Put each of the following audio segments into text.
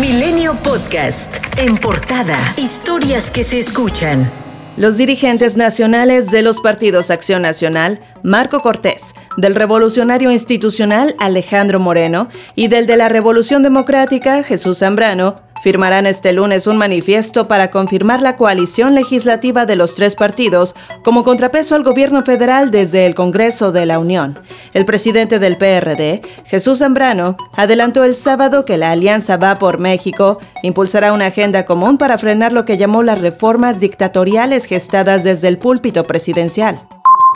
Milenio Podcast. En portada. Historias que se escuchan. Los dirigentes nacionales de los partidos Acción Nacional, Marco Cortés, del Revolucionario Institucional Alejandro Moreno y del de la Revolución Democrática Jesús Zambrano, firmarán este lunes un manifiesto para confirmar la coalición legislativa de los tres partidos como contrapeso al gobierno federal desde el Congreso de la Unión. El presidente del PRD, Jesús Zambrano, adelantó el sábado que la Alianza Va por México impulsará una agenda común para frenar lo que llamó las reformas dictatoriales gestadas desde el púlpito presidencial.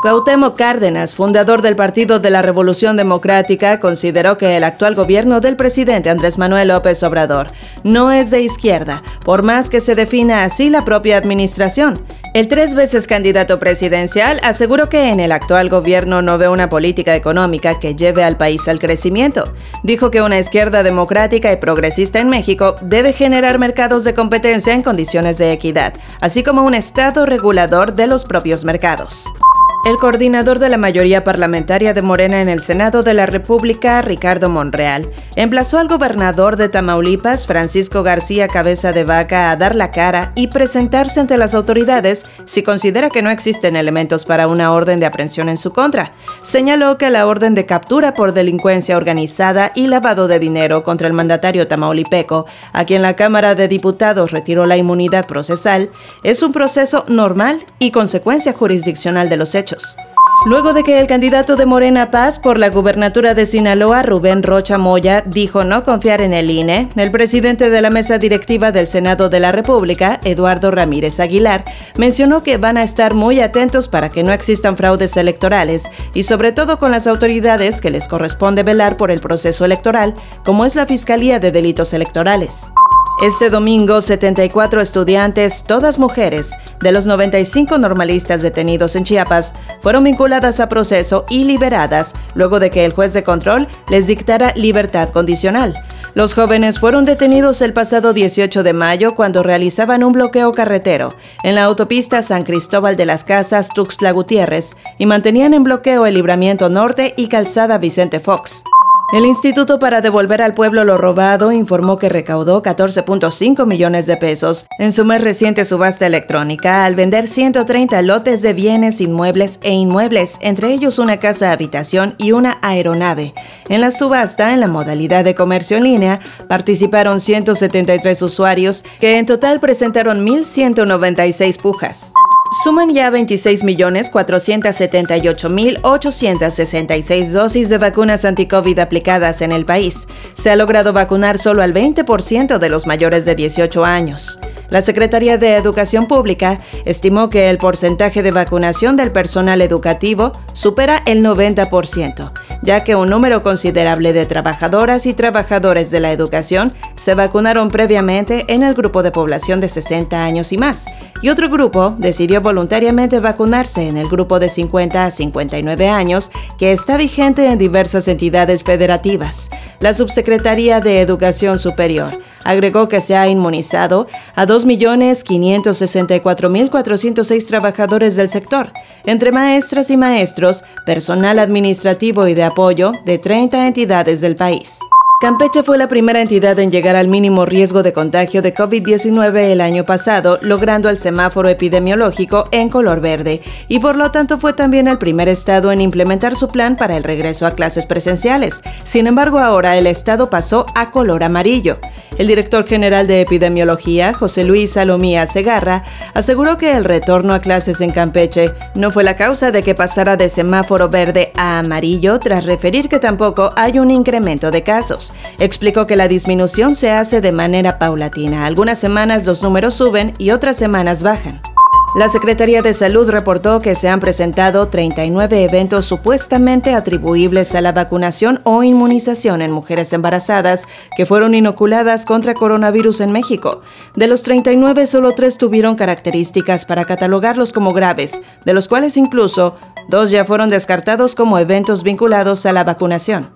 Cuauhtémoc Cárdenas, fundador del Partido de la Revolución Democrática, consideró que el actual gobierno del presidente Andrés Manuel López Obrador no es de izquierda, por más que se defina así la propia administración. El tres veces candidato presidencial aseguró que en el actual gobierno no ve una política económica que lleve al país al crecimiento. Dijo que una izquierda democrática y progresista en México debe generar mercados de competencia en condiciones de equidad, así como un Estado regulador de los propios mercados. El coordinador de la mayoría parlamentaria de Morena en el Senado de la República, Ricardo Monreal, emplazó al gobernador de Tamaulipas, Francisco García Cabeza de Vaca, a dar la cara y presentarse ante las autoridades si considera que no existen elementos para una orden de aprehensión en su contra. Señaló que la orden de captura por delincuencia organizada y lavado de dinero contra el mandatario tamaulipeco, a quien la Cámara de Diputados retiró la inmunidad procesal, es un proceso normal y consecuencia jurisdiccional de los hechos Luego de que el candidato de Morena Paz por la gubernatura de Sinaloa, Rubén Rocha Moya, dijo no confiar en el INE, el presidente de la mesa directiva del Senado de la República, Eduardo Ramírez Aguilar, mencionó que van a estar muy atentos para que no existan fraudes electorales y sobre todo con las autoridades que les corresponde velar por el proceso electoral, como es la Fiscalía de Delitos Electorales. Este domingo, 74 estudiantes, todas mujeres, de los 95 normalistas detenidos en Chiapas, fueron vinculadas a proceso y liberadas luego de que el juez de control les dictara libertad condicional. Los jóvenes fueron detenidos el pasado 18 de mayo cuando realizaban un bloqueo carretero en la autopista San Cristóbal de las Casas Tuxtla Gutiérrez y mantenían en bloqueo el libramiento norte y calzada Vicente Fox. El Instituto para Devolver al Pueblo lo Robado informó que recaudó 14.5 millones de pesos en su más reciente subasta electrónica al vender 130 lotes de bienes inmuebles e inmuebles, entre ellos una casa habitación y una aeronave. En la subasta, en la modalidad de comercio en línea, participaron 173 usuarios que en total presentaron 1.196 pujas suman ya 26.478.866 dosis de vacunas anti-COVID aplicadas en el país. Se ha logrado vacunar solo al 20% de los mayores de 18 años. La Secretaría de Educación Pública estimó que el porcentaje de vacunación del personal educativo supera el 90%, ya que un número considerable de trabajadoras y trabajadores de la educación se vacunaron previamente en el grupo de población de 60 años y más, y otro grupo decidió voluntariamente vacunarse en el grupo de 50 a 59 años, que está vigente en diversas entidades federativas. La Subsecretaría de Educación Superior agregó que se ha inmunizado a 2.564.406 trabajadores del sector, entre maestras y maestros, personal administrativo y de apoyo de 30 entidades del país. Campeche fue la primera entidad en llegar al mínimo riesgo de contagio de COVID-19 el año pasado, logrando el semáforo epidemiológico en color verde, y por lo tanto fue también el primer estado en implementar su plan para el regreso a clases presenciales. Sin embargo, ahora el estado pasó a color amarillo. El director general de epidemiología, José Luis Salomía Segarra, aseguró que el retorno a clases en Campeche no fue la causa de que pasara de semáforo verde a amarillo, tras referir que tampoco hay un incremento de casos. Explicó que la disminución se hace de manera paulatina. Algunas semanas los números suben y otras semanas bajan. La Secretaría de Salud reportó que se han presentado 39 eventos supuestamente atribuibles a la vacunación o inmunización en mujeres embarazadas que fueron inoculadas contra coronavirus en México. De los 39, solo tres tuvieron características para catalogarlos como graves, de los cuales incluso dos ya fueron descartados como eventos vinculados a la vacunación.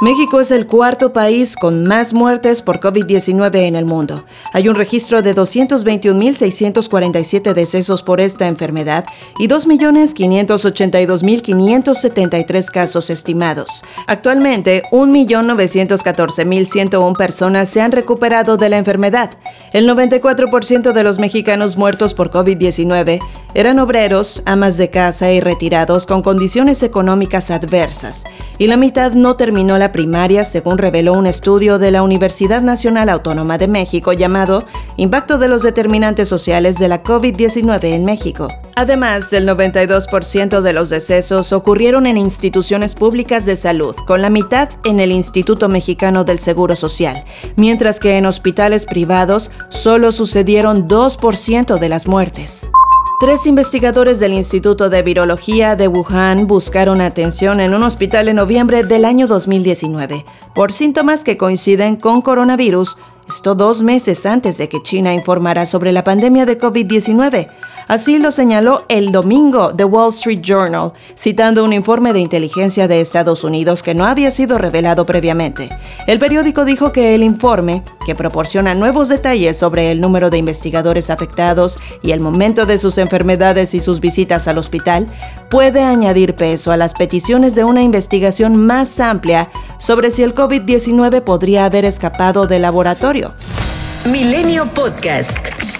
México es el cuarto país con más muertes por COVID-19 en el mundo. Hay un registro de 221.647 decesos por esta enfermedad y 2.582.573 casos estimados. Actualmente, 1.914.101 personas se han recuperado de la enfermedad. El 94% de los mexicanos muertos por COVID-19 eran obreros, amas de casa y retirados con condiciones económicas adversas, y la mitad no terminó la primaria, según reveló un estudio de la Universidad Nacional Autónoma de México llamado Impacto de los determinantes sociales de la COVID-19 en México. Además, el 92% de los decesos ocurrieron en instituciones públicas de salud, con la mitad en el Instituto Mexicano del Seguro Social, mientras que en hospitales privados solo sucedieron 2% de las muertes. Tres investigadores del Instituto de Virología de Wuhan buscaron atención en un hospital en noviembre del año 2019 por síntomas que coinciden con coronavirus esto dos meses antes de que China informara sobre la pandemia de COVID-19. Así lo señaló el domingo The Wall Street Journal, citando un informe de inteligencia de Estados Unidos que no había sido revelado previamente. El periódico dijo que el informe, que proporciona nuevos detalles sobre el número de investigadores afectados y el momento de sus enfermedades y sus visitas al hospital, puede añadir peso a las peticiones de una investigación más amplia sobre si el COVID-19 podría haber escapado del laboratorio Milenio Podcast.